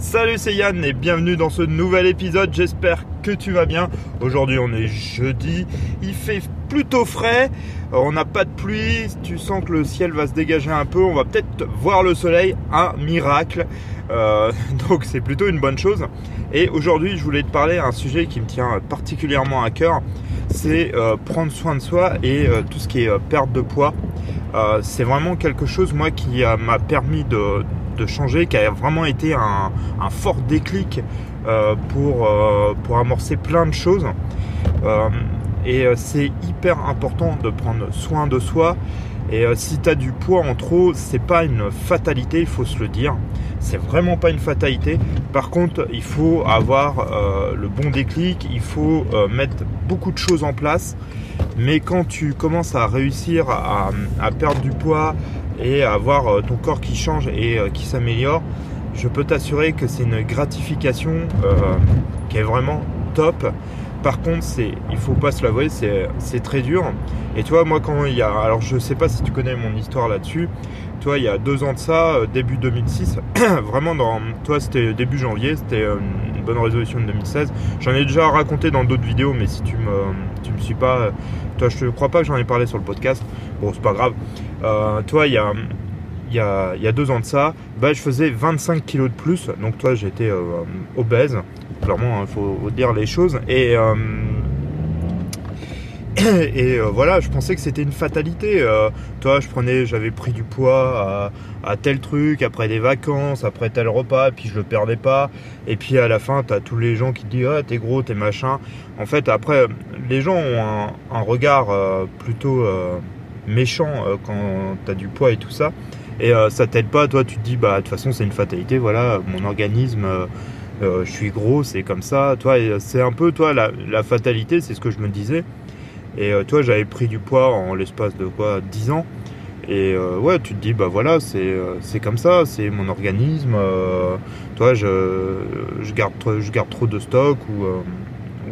Salut, c'est Yann et bienvenue dans ce nouvel épisode. J'espère que tu vas bien. Aujourd'hui, on est jeudi. Il fait plutôt frais. Euh, on n'a pas de pluie. Tu sens que le ciel va se dégager un peu. On va peut-être voir le soleil. Un miracle. Euh, donc, c'est plutôt une bonne chose. Et aujourd'hui, je voulais te parler d'un sujet qui me tient particulièrement à cœur. C'est euh, prendre soin de soi et tout ce qui est perte de poids. c'est vraiment quelque chose, moi, qui m'a permis de changer, qui a vraiment été un, fort déclic euh, pour, euh, pour amorcer plein de choses. Euh, et c'est hyper important de prendre soin de soi. Et si tu as du poids en trop, c'est pas une fatalité, il faut se le dire. C'est vraiment pas une fatalité. Par contre, il faut avoir le bon déclic, il faut mettre beaucoup de choses en place. Mais quand tu commences à réussir à perdre du poids, et avoir euh, ton corps qui change et euh, qui s'améliore, je peux t'assurer que c'est une gratification euh, qui est vraiment top. Par contre, c'est, il faut pas se l'avouer, c'est, très dur. Et toi, moi, quand il y a, alors je sais pas si tu connais mon histoire là-dessus. Toi, il y a deux ans de ça, début 2006, vraiment dans, toi, c'était début janvier, c'était une bonne résolution de 2016. J'en ai déjà raconté dans d'autres vidéos, mais si tu me, tu me suis pas, toi, je ne crois pas que j'en ai parlé sur le podcast. Bon, c'est pas grave. Euh, toi, il y a, deux ans de ça, bah, je faisais 25 kilos de plus. Donc, toi, j'étais euh, obèse. Clairement, il hein, faut dire les choses. Et. Euh, voilà, je pensais que c'était une fatalité. toi, je prenais, j'avais pris du poids à, tel truc, après des vacances, après tel repas, puis je le perdais pas. Et puis à la fin, tu as tous les gens qui te disent ah, t'es gros, t'es machin. En fait, après, les gens ont un, regard plutôt méchant euh, quand tu as du poids et tout ça. Et euh, ça t'aide pas, toi tu te dis bah de toute façon c'est une fatalité, voilà, mon organisme, euh, je suis gros, c'est comme ça. Toi, c'est un peu toi la, fatalité, c'est ce que je me disais. Et toi j'avais pris du poids en l'espace de quoi 10 ans. Et ouais, tu te dis, bah voilà, c'est comme ça, c'est mon organisme. toi, je, je, garde, je garde trop de stock ou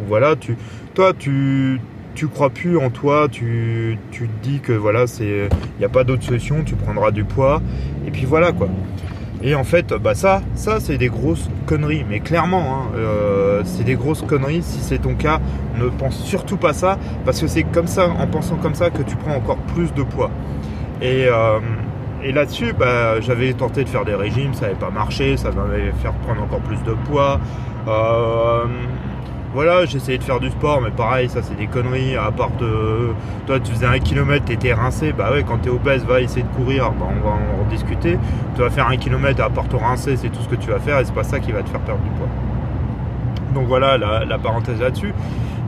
voilà, tu, toi, tu, tu crois plus en toi, tu, te dis que voilà, c'est il n'y a pas d'autre solution, tu prendras du poids, et puis voilà quoi. Et en fait, bah ça, ça c'est des grosses conneries, mais clairement, hein, euh, c'est des grosses conneries. Si c'est ton cas, ne pense surtout pas ça, parce que c'est comme ça, en pensant comme ça, que tu prends encore plus de poids. Et, euh, là-dessus, bah, j'avais tenté de faire des régimes, ça n'avait pas marché, ça m'avait fait prendre encore plus de poids. Euh, voilà, j'essayais de faire du sport, mais pareil, ça c'est des conneries. À part de. Toi, tu faisais un kilomètre, t'étais rincé. Bah ouais, quand t'es obèse, va essayer de courir. Bah, on va en discuter. Tu vas faire un kilomètre, à part te rincer, c'est tout ce que tu vas faire et c'est pas ça qui va te faire perdre du poids. Donc voilà la, parenthèse là-dessus.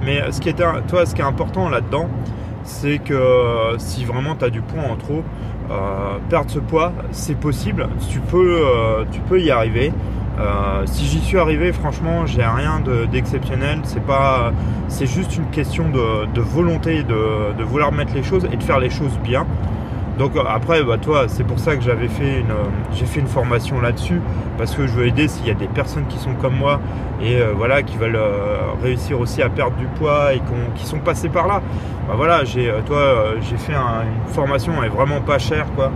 Mais ce qui, est, toi, ce qui est important là-dedans, c'est que si vraiment tu as du poids en trop, euh, perdre ce poids, c'est possible. Euh, tu peux y arriver. Euh, si j'y suis arrivé, franchement, j'ai rien d'exceptionnel. c'est pas, c'est juste une question de, volonté, de, vouloir mettre les choses et de faire les choses bien. Donc euh, après, bah, toi, c'est pour ça que j'avais fait une, j'ai fait une formation là-dessus parce que je veux aider s'il y a des personnes qui sont comme moi et euh, voilà qui veulent réussir aussi à perdre du poids et qui sont passés par là. Bah, voilà, j'ai, toi, j'ai fait une formation, elle est vraiment pas chère quoi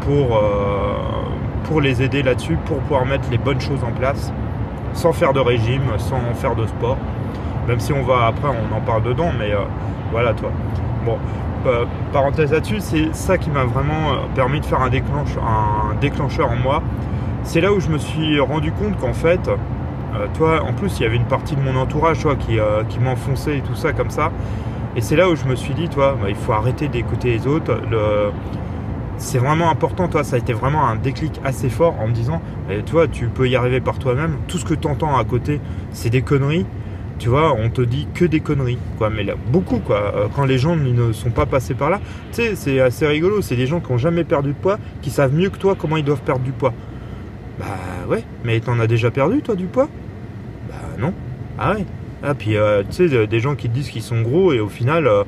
pour pour les aider là-dessus, pour pouvoir mettre les bonnes choses en place, sans faire de régime, sans faire de sport. Même si on va après, on en parle dedans, mais euh, voilà toi. Bon, euh, parenthèse là-dessus, c'est ça qui m'a vraiment euh, permis de faire un, un déclencheur en moi. C'est là où je me suis rendu compte qu'en fait, toi, en plus, il y avait une partie de mon entourage, toi, qui, qui m'enfonçait et tout ça comme ça. Et c'est là où je me suis dit, toi, bah, il faut arrêter d'écouter les autres. Le, c'est vraiment important, toi, ça a été vraiment un déclic assez fort en me disant, toi, tu peux y arriver par toi-même, tout ce que tu entends à côté, c'est des conneries, tu vois, on te dit que des conneries, quoi, mais là, beaucoup, quoi, euh, quand les gens ne sont pas passés par là, tu sais, c'est assez rigolo, c'est des gens qui n'ont jamais perdu de poids, qui savent mieux que toi comment ils doivent perdre du poids. Bah ouais, mais t'en as déjà perdu, toi, du poids? Bah non. Ah ouais. Ah, puis, euh, tu sais, des gens qui te disent qu'ils sont gros et au final, euh,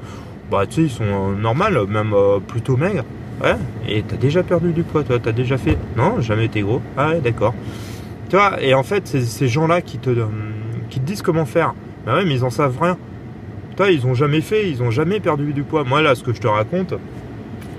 bah, tu sais, ils sont normaux, même plutôt maigres. Ouais, et t'as déjà perdu du poids, toi, t'as déjà fait. Non, jamais été gros. Ah ouais, d'accord. Tu vois, et en fait, c'est ces gens-là qui te, qui te disent comment faire. Bah ouais, mais ils en savent rien. Toi, ils ont jamais fait, ils ont jamais perdu du poids. Moi, là, ce que je te raconte,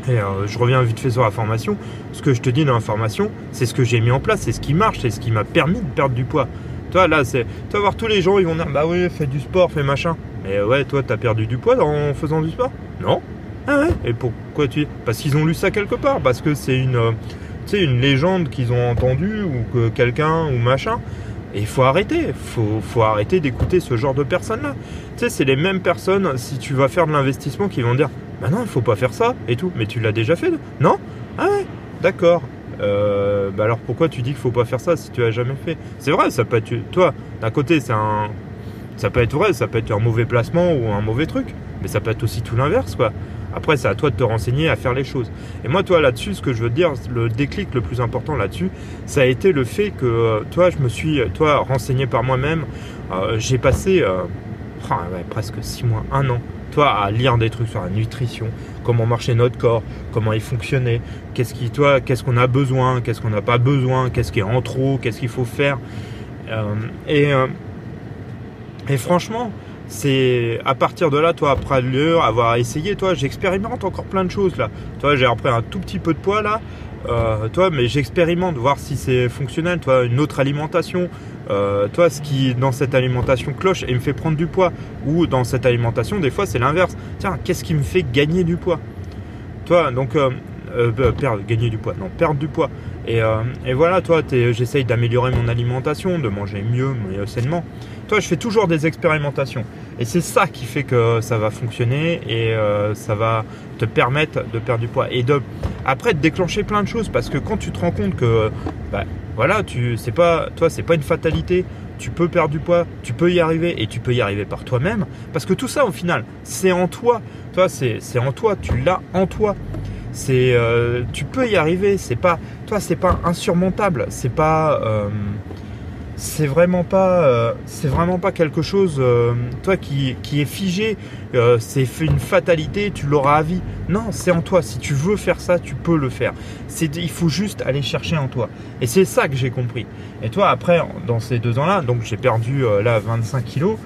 Et euh, je reviens vite fait sur la formation. Ce que je te dis dans la formation, c'est ce que j'ai mis en place, c'est ce qui marche, c'est ce qui m'a permis de perdre du poids. Toi, là, c'est. Tu vas voir tous les gens, ils vont dire Bah oui, fais du sport, fais machin. Mais ouais, toi, t'as perdu du poids en faisant du sport? Non. Ah ouais Et pourquoi tu. Parce qu'ils ont lu ça quelque part, parce que c'est une. Euh, une légende qu'ils ont entendue, ou que quelqu'un, ou machin. Et il faut arrêter, faut, faut arrêter d'écouter ce genre de personnes-là. Tu sais, c'est les mêmes personnes, si tu vas faire de l'investissement, qui vont dire Bah non, il faut pas faire ça, et tout. Mais tu l'as déjà fait Non Ah ouais, d'accord. Euh, bah alors pourquoi tu dis qu'il faut pas faire ça si tu as jamais fait? C'est vrai, ça peut être. Toi, d'un côté, c'est un. Ça peut être vrai, ça peut être un mauvais placement ou un mauvais truc. Mais ça peut être aussi tout l'inverse, quoi. Après, c'est à toi de te renseigner, à faire les choses. Et moi, toi, là-dessus, ce que je veux dire, le déclic le plus important là-dessus, ça a été le fait que, euh, toi, je me suis, toi, renseigné par moi-même. Euh, j'ai passé euh, oh, presque six mois, un an, toi, à lire des trucs sur la nutrition, comment marchait notre corps, comment il fonctionnait, qu'est-ce qui, toi, qu'est-ce qu'on a besoin, qu'est-ce qu'on n'a pas besoin, qu'est-ce qui est en trop, qu'est-ce qu'il faut faire. et franchement, c'est à partir de là, toi, après l'heure, avoir essayé, toi, j'expérimente encore plein de choses là. Toi, j'ai repris un tout petit peu de poids là, euh, toi, mais j'expérimente, voir si c'est fonctionnel, toi, une autre alimentation, euh, toi, ce qui dans cette alimentation cloche et me fait prendre du poids, ou dans cette alimentation, des fois, c'est l'inverse. Tiens, qu'est-ce qui me fait gagner du poids? Toi, donc, euh, perdre, gagner du poids, non, perdre du poids. Et, et voilà, toi, j'essaye d'améliorer mon alimentation, de manger mieux, mais sainement. Toi, je fais toujours des expérimentations. Et c'est ça qui fait que ça va fonctionner et euh, ça va te permettre de perdre du poids. Et de, après, de déclencher plein de choses. Parce que quand tu te rends compte que, bah, voilà, tu, c'est pas, toi, c'est pas une fatalité. Tu peux perdre du poids, tu peux y arriver et tu peux y arriver par toi-même. Parce que tout ça, au final, c'est en toi. Toi, c'est en toi. Tu l'as en toi. Euh, tu peux y arriver. C'est pas, toi, c'est pas insurmontable. C'est pas, euh, c'est vraiment pas euh, c'est vraiment pas quelque chose toi qui, qui, est figé c'est une fatalité tu l'auras à vie non c'est en toi si tu veux faire ça tu peux le faire c'est il faut juste aller chercher en toi et c'est ça que j'ai compris et toi après dans ces deux ans là donc j'ai perdu là 25 kilos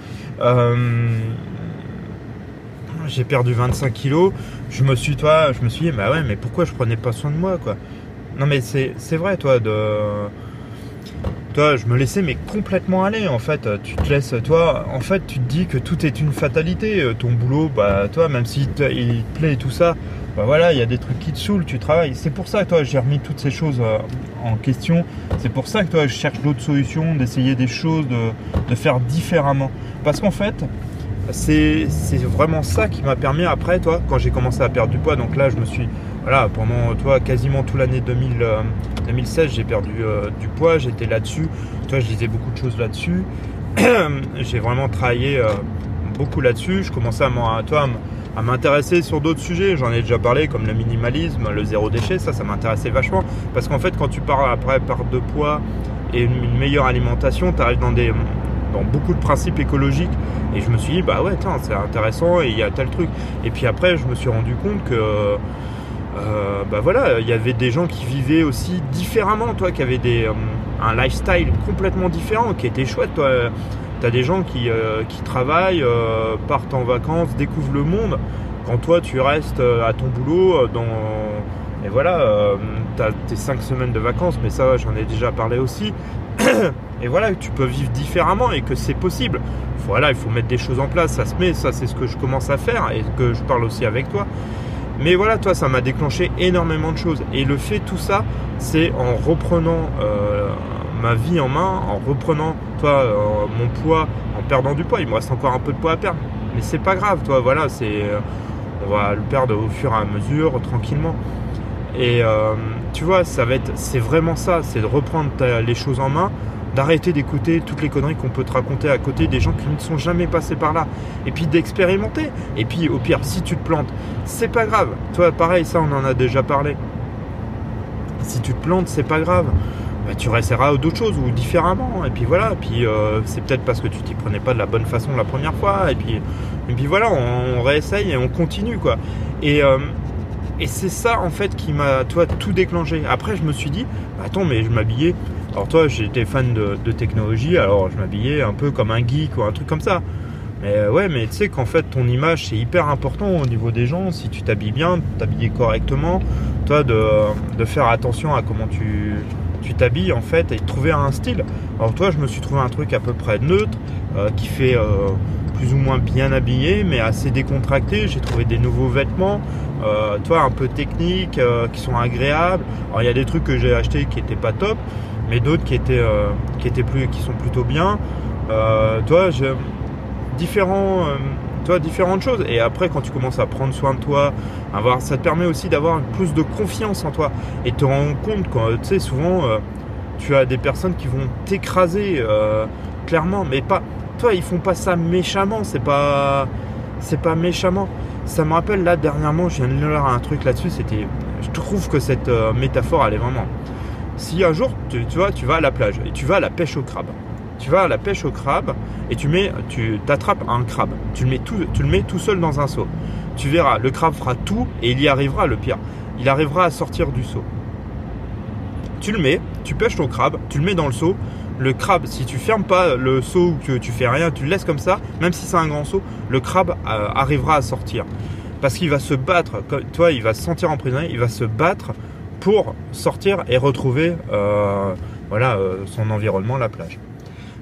j'ai perdu 25 kilos je me suis toi je me suis dit bah mais pourquoi je prenais pas soin de moi quoi? Non mais c'est vrai toi de toi, je me laissais mais complètement aller en fait. Tu te laisses, toi, en fait, tu te dis que tout est une fatalité. Euh, ton boulot, bah, toi, même te, il plaît et tout ça, bah voilà, il y a des trucs qui te saoulent, tu travailles. C'est pour ça que toi, j'ai remis toutes ces choses euh, en question. C'est pour ça que toi, je cherche d'autres solutions, d'essayer des choses, de, de faire différemment. Parce qu'en fait, c'est vraiment ça qui m'a permis après, toi, quand j'ai commencé à perdre du poids. Donc là, je me suis voilà, pendant toi quasiment toute l'année 2016, euh, j'ai perdu euh, du poids, j'étais là-dessus. Toi, je disais beaucoup de choses là-dessus. j'ai vraiment travaillé euh, beaucoup là-dessus. Je commençais à, à m'intéresser sur d'autres sujets. J'en ai déjà parlé, comme le minimalisme, le zéro déchet. Ça, ça m'intéressait vachement. Parce qu'en fait, quand tu parles après perte de poids et une, meilleure alimentation, tu arrives dans des beaucoup de principes écologiques. Et je me suis dit, bah ouais, c'est intéressant et il y a tel truc. Et puis après, je me suis rendu compte que euh, bah voilà, il y avait des gens qui vivaient aussi différemment, toi, qui avaient des, euh, un lifestyle complètement différent, qui était chouette, toi. T'as des gens qui, euh, qui travaillent, partent en vacances, découvrent le monde, quand toi tu restes à ton boulot dans et voilà, t'as tes 5 semaines de vacances, mais ça j'en ai déjà parlé aussi. et voilà, tu peux vivre différemment et que c'est possible. Voilà, il faut mettre des choses en place, ça se met, ça c'est ce que je commence à faire et que je parle aussi avec toi. Mais voilà, toi, ça m'a déclenché énormément de choses. Et le fait, tout ça, c'est en reprenant euh, ma vie en main, en reprenant, toi, euh, mon poids, en perdant du poids. Il me reste encore un peu de poids à perdre. Mais c'est pas grave, toi, voilà, c'est. Euh, on va le perdre au fur et à mesure, tranquillement. Et tu vois, ça va être, c'est vraiment ça, c'est de reprendre les choses en main, d'arrêter d'écouter toutes les conneries qu'on peut te raconter à côté des gens qui ne sont jamais passés par là. Et puis d'expérimenter. Et puis au pire, si tu te plantes, c'est pas grave. Toi, pareil, ça on en a déjà parlé. Si tu te plantes, c'est pas grave. Bah, tu réessayeras d'autres choses ou différemment. Et puis voilà. Et puis euh, c'est peut-être parce que tu t'y prenais pas de la bonne façon la première fois. Et puis, et puis voilà, on, réessaye et on continue quoi. Et euh, et c'est ça en fait qui m'a tout déclenché. Après je me suis dit, attends mais je m'habillais alors toi, j'étais fan de, technologie, alors je m'habillais un peu comme un geek ou un truc comme ça. Mais ouais, mais tu sais qu'en fait, ton image, c'est hyper important au niveau des gens. Si tu t'habilles bien, t'habiller correctement, toi, de, faire attention à comment tu tu t'habilles en fait et trouver un style. Alors toi, je me suis trouvé un truc à peu près neutre, qui fait plus ou moins bien habillé, mais assez décontracté. J'ai trouvé des nouveaux vêtements, euh, toi, un peu techniques, euh, qui sont agréables. Alors il y a des trucs que j'ai achetés qui étaient pas top, mais d'autres qui étaient, euh, qui étaient plus, qui sont plutôt bien. toi, j'ai différents, toi, différentes choses. Et après, quand tu commences à prendre soin de toi, avoir, ça te permet aussi d'avoir plus de confiance en toi et te rendre compte quand, tu sais, souvent, tu as des personnes qui vont t'écraser clairement, mais pas toi, ils font pas ça méchamment, c'est pas, c'est pas méchamment. Ça me rappelle là dernièrement, je viens de lire un truc là-dessus. C'était, je trouve que cette euh, métaphore, elle est vraiment. Si un jour, tu, vois, tu vas à la plage et tu vas à la pêche au crabe, tu vas à la pêche au crabe et tu mets, tu t'attrapes un crabe, tu le mets tout, tu le mets tout seul dans un seau. Tu verras, le crabe fera tout et il y arrivera. Le pire, il arrivera à sortir du seau. Tu le mets, tu pêches ton crabe, tu le mets dans le seau, le crabe, si tu fermes pas le seau ou que tu fais rien, tu le laisses comme ça, même si c'est un grand seau, le crabe euh, arrivera à sortir. Parce qu'il va se battre, toi, il va se sentir emprisonné, il va se battre sortir et retrouver euh, voilà, euh, son environnement, la plage.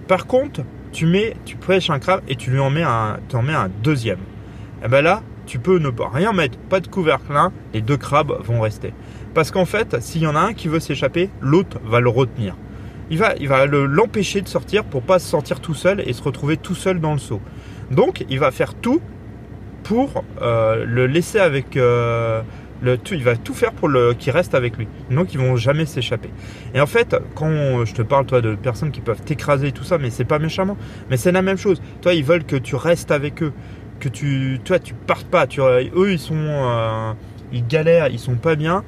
Par contre, tu mets, tu pêches un crabe et tu lui en mets un, en mets un deuxième. Et eh ben là, tu peux ne rien mettre, pas de couvercle, les deux crabes vont rester. Parce qu'en fait, s'il y en a un qui veut s'échapper, l'autre va le retenir il va, il va l'empêcher de sortir pour pas se sentir tout seul et se retrouver tout seul dans le seau. Donc il va faire tout pour euh, le laisser avec le tout, il va tout faire pour qu'il reste avec lui. Donc ils vont jamais s'échapper. Et en fait, quand je te parle toi de personnes qui peuvent t'écraser et tout ça, mais c'est pas méchamment, mais c'est la même chose. Toi, ils veulent que tu restes avec eux, que tu toi tu partes pas. Tu, eux ils sont euh, ils galèrent, ils sont pas bien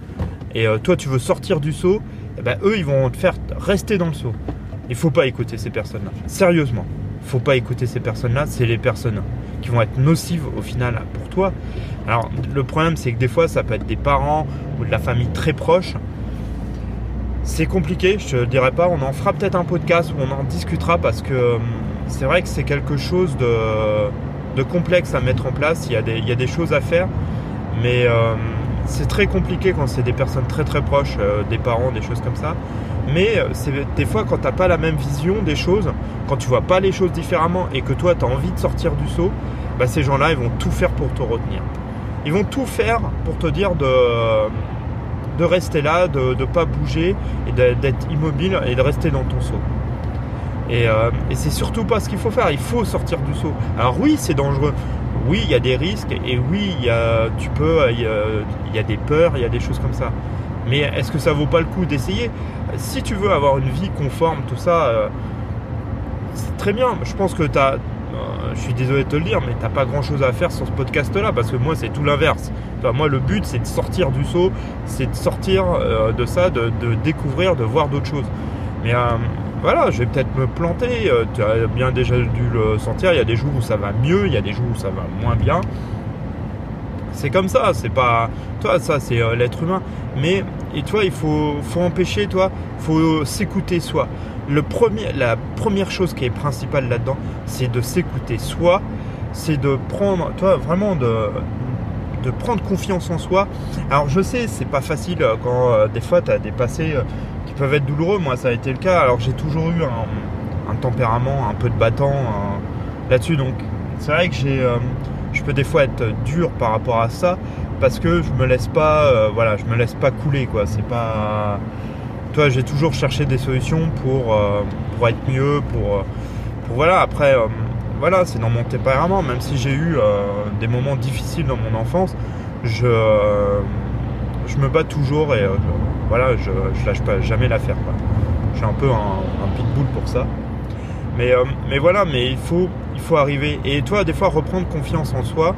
et toi tu veux sortir du seau eh ben, eux, ils vont te faire rester dans le seau. Il faut pas écouter ces personnes-là. Sérieusement, faut pas écouter ces personnes-là. C'est les personnes qui vont être nocives au final pour toi. Alors, le problème, c'est que des fois, ça peut être des parents ou de la famille très proche. C'est compliqué, je te dirais pas. On en fera peut-être un podcast où on en discutera parce que hum, c'est vrai que c'est quelque chose de, complexe à mettre en place. Il y a des, choses à faire. Mais. Hum, c'est très compliqué quand c'est des personnes très très proches, euh, des parents, des choses comme ça. Mais euh, c'est des fois quand tu n'as pas la même vision des choses, quand tu vois pas les choses différemment et que toi tu as envie de sortir du saut, bah, ces gens-là ils vont tout faire pour te retenir. Ils vont tout faire pour te dire de, de rester là, de ne pas bouger et d'être immobile et de rester dans ton. Et, euh, et c'est surtout pas ce qu'il faut faire, il faut sortir du saut. Alors oui, c'est dangereux oui, il y a des risques et oui, y a, tu peux, il y a, des peurs, il y a des choses comme ça. Mais est-ce que ça vaut pas le coup d'essayer? Si tu veux avoir une vie conforme, tout ça, euh, c'est très bien. Je pense que tu as, euh, je suis désolé de te le dire, mais t'as pas grand chose à faire sur ce podcast-là parce que moi, c'est tout l'inverse. Moi, le but, c'est de sortir du saut, c'est de sortir euh, de ça, de, découvrir, de voir d'autres choses. Mais voilà, je vais peut-être me planter. Tu as bien déjà dû le sentir. Il y a des jours où ça va mieux, il y a des jours où ça va moins bien. C'est comme ça, c'est pas. Toi, ça, c'est euh, l'être humain. Mais, et toi, il faut, faut empêcher, toi, faut s'écouter soi. Le premier, la première chose qui est principale là-dedans, c'est de s'écouter soi. C'est de prendre, toi, vraiment de, de prendre confiance en soi. Alors je sais, c'est pas facile euh, quand des fois tu as dépassé peuvent être douloureux. Moi, ça a été le cas. Alors, j'ai toujours eu un, tempérament un peu de battant euh, là-dessus. Donc, c'est vrai que j'ai, euh, des fois être dur par rapport à ça parce que je me laisse pas, euh, voilà, je me laisse pas couler, quoi. C'est pas, toi, j'ai toujours cherché des solutions pour, pour être mieux, pour, pour voilà. Après, voilà, c'est dans mon tempérament. Même si j'ai eu des moments difficiles dans mon enfance, je je me bats toujours et euh, voilà, je, je, lâche pas jamais l'affaire. Je suis un peu un, pitbull pour ça. Mais, euh, mais voilà, mais il faut, il faut arriver. Et toi, des fois, reprendre confiance en soi,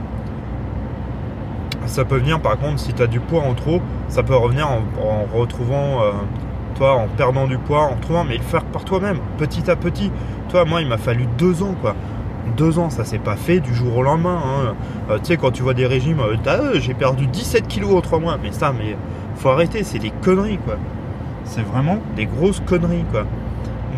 ça peut venir par contre, si tu as du poids en trop, ça peut revenir en, retrouvant, euh, toi, en perdant du poids, en trouvant, mais le faire par toi-même, petit à petit. Toi, moi, il m'a fallu deux ans, quoi deux ans, ça s'est pas fait du jour au lendemain. Hein. Euh, tu sais, quand tu vois des régimes, j'ai perdu 17 kilos en trois mois. Mais ça, mais faut arrêter, c'est des conneries, quoi. C'est vraiment des grosses conneries, quoi.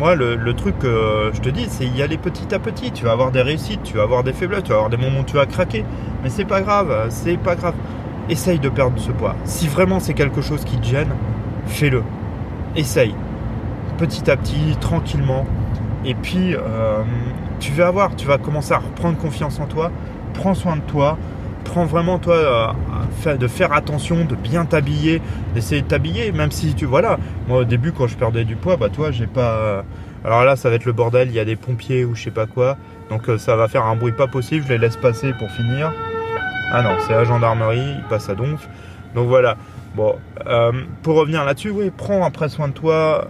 Moi, le, truc que je te dis, c'est y aller petit à petit. Tu vas avoir des réussites, tu vas avoir des faiblesses, tu vas avoir des moments où tu vas craquer. Mais c'est pas grave, c'est pas grave. Essaye de perdre ce poids. Si vraiment c'est quelque chose qui te gêne, fais-le. Essaye. Petit à petit, tranquillement. Et puis, euh, tu vas voir, tu vas commencer à reprendre confiance en toi. Prends soin de toi prends vraiment toi euh, de faire attention, de bien t'habiller, d'essayer de t'habiller, même si tu voilà. Moi au début quand je perdais du poids, bah toi j'ai pas. Euh, alors là ça va être le bordel, il y a des pompiers ou je sais pas quoi, donc euh, ça va faire un bruit pas possible. Je les laisse passer pour finir. Ah non, c'est la gendarmerie, il passe à Donf. Donc voilà. Bon, pour revenir là-dessus, oui, prends après soin de toi.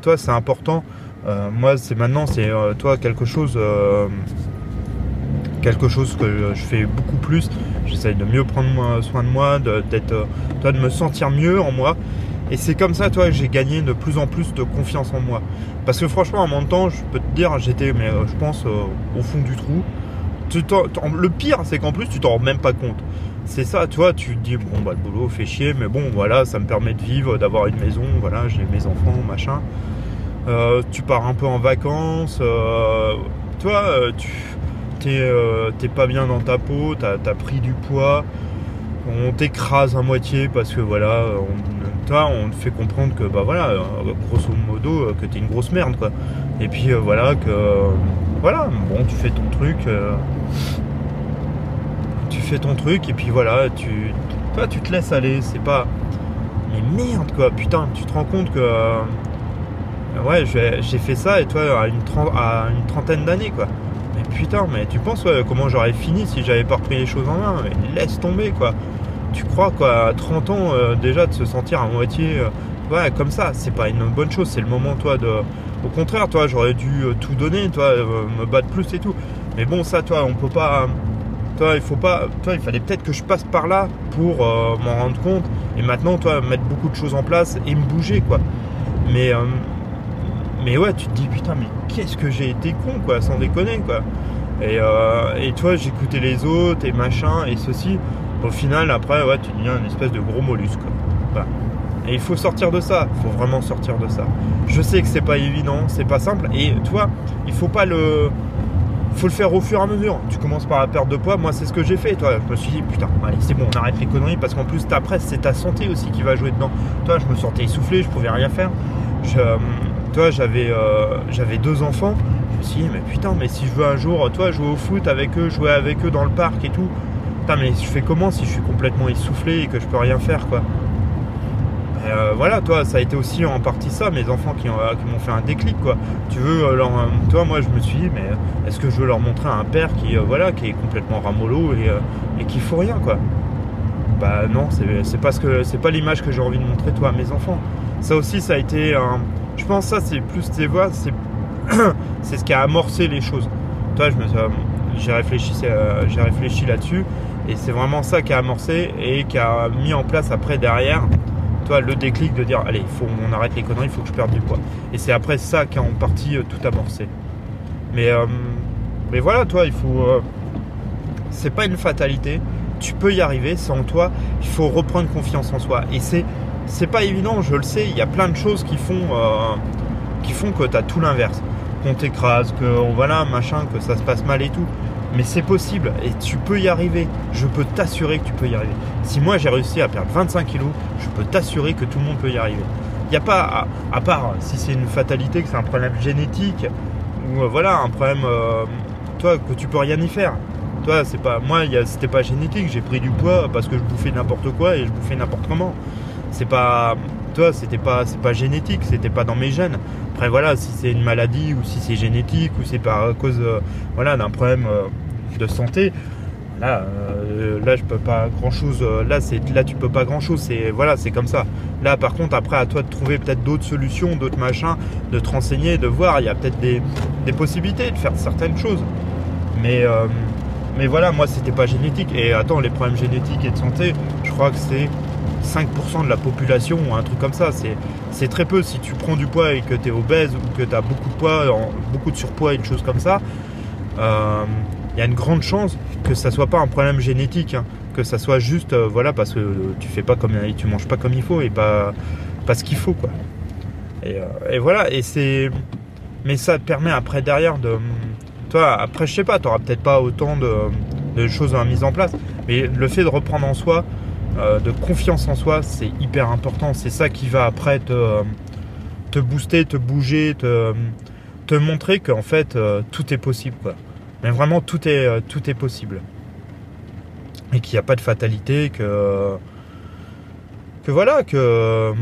toi, c'est important. moi, c'est maintenant, c'est toi quelque chose quelque chose que je fais beaucoup plus. J'essaye de mieux prendre soin de moi, d'être, de, de me sentir mieux en moi. Et c'est comme ça, toi, j'ai gagné de plus en plus de confiance en moi. Parce que franchement, à mon temps, je peux te dire, j'étais, mais euh, je pense, euh, au fond du trou. le pire, c'est qu'en plus, tu t'en rends même pas compte. C'est ça, toi, tu te dis, bon, bah, le boulot fait chier, mais bon, voilà, ça me permet de vivre, d'avoir une maison, voilà, j'ai mes enfants, machin. Euh, tu pars un peu en vacances. toi, tu euh, t'es pas bien dans ta peau, t'as as pris du poids, on t'écrase à moitié parce que voilà, on, te fait comprendre que bah voilà, grosso modo, euh, que t'es une grosse merde quoi. Et puis euh, voilà que voilà, bon, tu fais ton truc, tu fais ton truc et puis voilà, tu, toi, tu te laisses aller. C'est pas, mais merde quoi, putain, tu te rends compte que ouais, j'ai fait ça et toi à une trentaine d'années quoi mais tu penses comment j'aurais fini si j'avais pas repris les choses en main laisse tomber quoi. Tu crois quoi, à 30 ans euh, déjà de se sentir à moitié euh, ouais, comme ça, c'est pas une bonne chose, c'est le moment toi de. Au contraire, toi, j'aurais dû euh, tout donner, toi, me battre plus et tout. Mais bon, ça, toi, on peut pas. Toi, il faut pas. Toi, il fallait peut-être que je passe par là pour m'en rendre compte. Et maintenant, toi, mettre beaucoup de choses en place et me bouger, quoi. Mais mais ouais, tu te dis putain, mais qu'est-ce que j'ai été con, quoi, sans déconner, quoi. Et, euh, et toi, j'écoutais les autres et machin et ceci. Au final, après, ouais, tu deviens une espèce de gros mollusque. Voilà. Et il faut sortir de ça. Il faut vraiment sortir de ça. Je sais que c'est pas évident, c'est pas simple. Et toi, il faut pas le. Faut le faire au fur et à mesure. Tu commences par la perte de poids. Moi, c'est ce que j'ai fait. Toi, je me suis dit, putain, allez, c'est bon, on arrête les conneries parce qu'en plus, après, c'est ta santé aussi qui va jouer dedans. Toi, je me sentais essoufflé, je pouvais rien faire. Je, toi, j'avais euh, j'avais deux enfants. Je me suis dit, mais putain, mais si je veux un jour, toi, jouer au foot avec eux, jouer avec eux dans le parc et tout, putain, mais je fais comment si je suis complètement essoufflé et que je peux rien faire, quoi? Euh, voilà, toi, ça a été aussi en partie ça, mes enfants qui, m'ont fait un déclic, quoi. Tu veux, euh, leur, toi, moi, je me suis dit, mais est-ce que je veux leur montrer un père qui, voilà, qui est complètement ramolo et, et qui fout rien, quoi? Bah non, c'est pas ce que, c'est pas l'image que j'ai envie de montrer, toi, à mes enfants. Ça aussi, ça a été un, je pense que ça, c'est plus tes voix, c'est, c'est ce qui a amorcé les choses. Toi, je me, j'ai réfléchi, euh, j'ai réfléchi là-dessus, et c'est vraiment ça qui a amorcé et qui a mis en place après derrière, toi, le déclic de dire, allez, faut, on arrête les conneries, il faut que je perde du poids. Et c'est après ça qui a en partie euh, tout amorcé. Mais, euh, mais voilà, toi, il faut, c'est pas une fatalité. Tu peux y arriver. Sans toi, il faut reprendre confiance en soi. Et c'est c'est pas évident, je le sais, il y a plein de choses qui font, euh, qui font que tu as tout l'inverse. Qu'on t'écrase, que oh, voilà, machin, que ça se passe mal et tout. Mais c'est possible et tu peux y arriver. Je peux t'assurer que tu peux y arriver. Si moi j'ai réussi à perdre 25 kilos, je peux t'assurer que tout le monde peut y arriver. Il n'y a pas, à, part si c'est une fatalité, que c'est un problème génétique, ou euh, voilà, un problème, euh, toi, que tu peux rien y faire. Toi, c'est pas, moi, c'était pas génétique, j'ai pris du poids parce que je bouffais n'importe quoi et je bouffais n'importe comment c'est pas toi c'était pas c'est pas génétique c'était pas dans mes gènes. Après voilà si c'est une maladie ou si c'est génétique ou c'est par cause euh, voilà d'un problème euh, de santé là euh, là je peux pas grand chose là c'est là tu peux pas grand chose c'est voilà c'est comme ça. Là par contre après à toi de trouver peut-être d'autres solutions d'autres machins de te renseigner de voir il y a peut-être des, des, possibilités de faire certaines choses. Mais mais voilà moi c'était pas génétique. Et attends les problèmes génétiques et de santé je crois que c'est 5% de la population ou un truc comme ça. C'est très peu. Si tu prends du poids et que tu es obèse ou que tu as beaucoup de poids, beaucoup de surpoids une chose comme ça, il euh, y a une grande chance que ça soit pas un problème génétique, hein. que ça soit juste euh, voilà parce que tu fais pas comme tu manges pas comme il faut et pas, pas ce qu'il faut quoi. Et, euh, et, voilà et c'est mais ça te permet après derrière de. Toi, après, je sais pas, tu n'auras peut-être pas autant de, choses à mise en place, mais le fait de reprendre en soi, euh, de confiance en soi, c'est hyper important. C'est ça qui va après te, te booster, te bouger, te, te montrer qu'en fait, euh, tout est possible. Mais vraiment, tout est, euh, tout est possible. Et qu'il n'y a pas de fatalité, que. Que voilà, que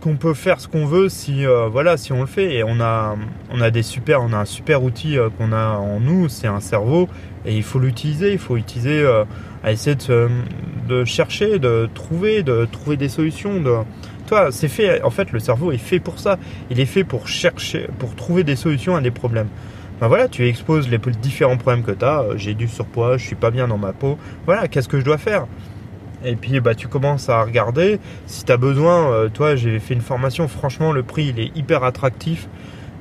qu'on peut faire ce qu'on veut si euh, voilà si on le fait et on a on a des super on a un super outil euh, qu'on a en nous c'est un cerveau et il faut l'utiliser il faut utiliser euh, à essayer de, chercher de trouver de trouver des solutions toi c'est fait en fait le cerveau est fait pour ça il est fait pour chercher pour trouver des solutions à des problèmes ben voilà, tu exposes les différents problèmes que tu as. J'ai du surpoids, je suis pas bien dans ma peau. Voilà, qu'est-ce que je dois faire? Et puis bah, tu commences à regarder. Si tu as besoin, euh, toi j'ai fait une formation, franchement le prix il est hyper attractif.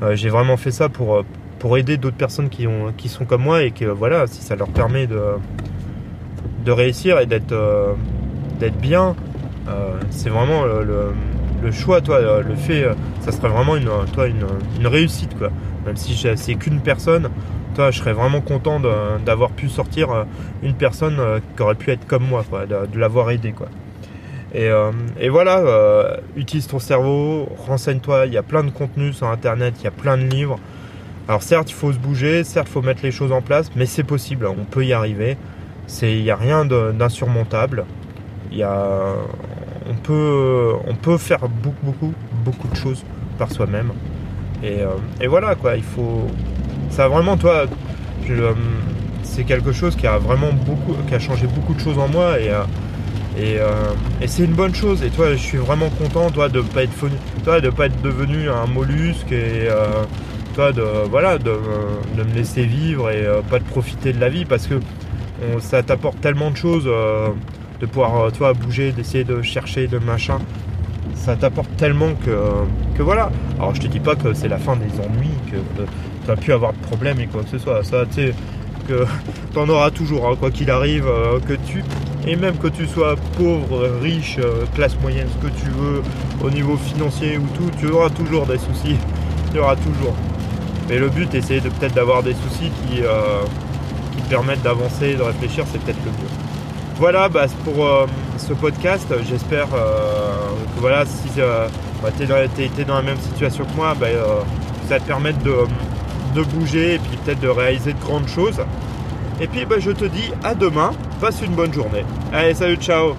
Euh, j'ai vraiment fait ça pour, euh, pour aider d'autres personnes qui, ont, qui sont comme moi et que voilà, si ça leur permet de, de réussir et d'être d'être bien, c'est vraiment le, choix, toi, le fait, ça serait vraiment une, toi, une, réussite quoi. Même si c'est qu'une personne, je serais vraiment content d'avoir pu sortir euh, une personne euh, qui aurait pu être comme moi, de, l'avoir aidé. Quoi. Et, euh, voilà, utilise ton cerveau, renseigne-toi, il y a plein de contenus sur Internet, il y a plein de livres. Alors certes, il faut se bouger, certes, il faut mettre les choses en place, mais c'est possible, on peut y arriver. Il n'y a rien d'insurmontable. On, peut, on peut faire beaucoup, beaucoup, beaucoup de choses par soi-même. Et, et, voilà, quoi, il faut, ça a vraiment, toi, euh, c'est quelque chose qui a vraiment beaucoup, qui a changé beaucoup de choses en moi et, euh, euh, et, c'est une bonne chose. Et toi, je suis vraiment content, toi, de pas être, toi, de pas être devenu un mollusque et toi, de voilà, de, me laisser vivre et pas de profiter de la vie parce que ça t'apporte tellement de choses de pouvoir, toi, bouger, d'essayer de chercher, de machin ça t'apporte tellement que, voilà. Alors je te dis pas que c'est la fin des ennuis, que tu as pu avoir de problèmes et quoi que ce soit. Ça, tu sais, que t'en auras toujours, hein, quoi qu'il arrive, euh, que tu. Et même que tu sois pauvre, riche, euh, classe moyenne, ce que tu veux, au niveau financier ou tout, tu auras toujours des soucis. Tu auras toujours. Mais le but, essayer de peut-être d'avoir des soucis qui, euh, qui te permettent d'avancer, de réfléchir, c'est peut-être le mieux. Voilà, bah, pour ce podcast. J'espère que voilà, si bah, tu es, dans la même situation que moi, bah, ça te permettre de, de bouger et puis peut-être de réaliser de grandes choses. Et puis bah, je te dis à demain, passe une bonne journée. Allez, salut, ciao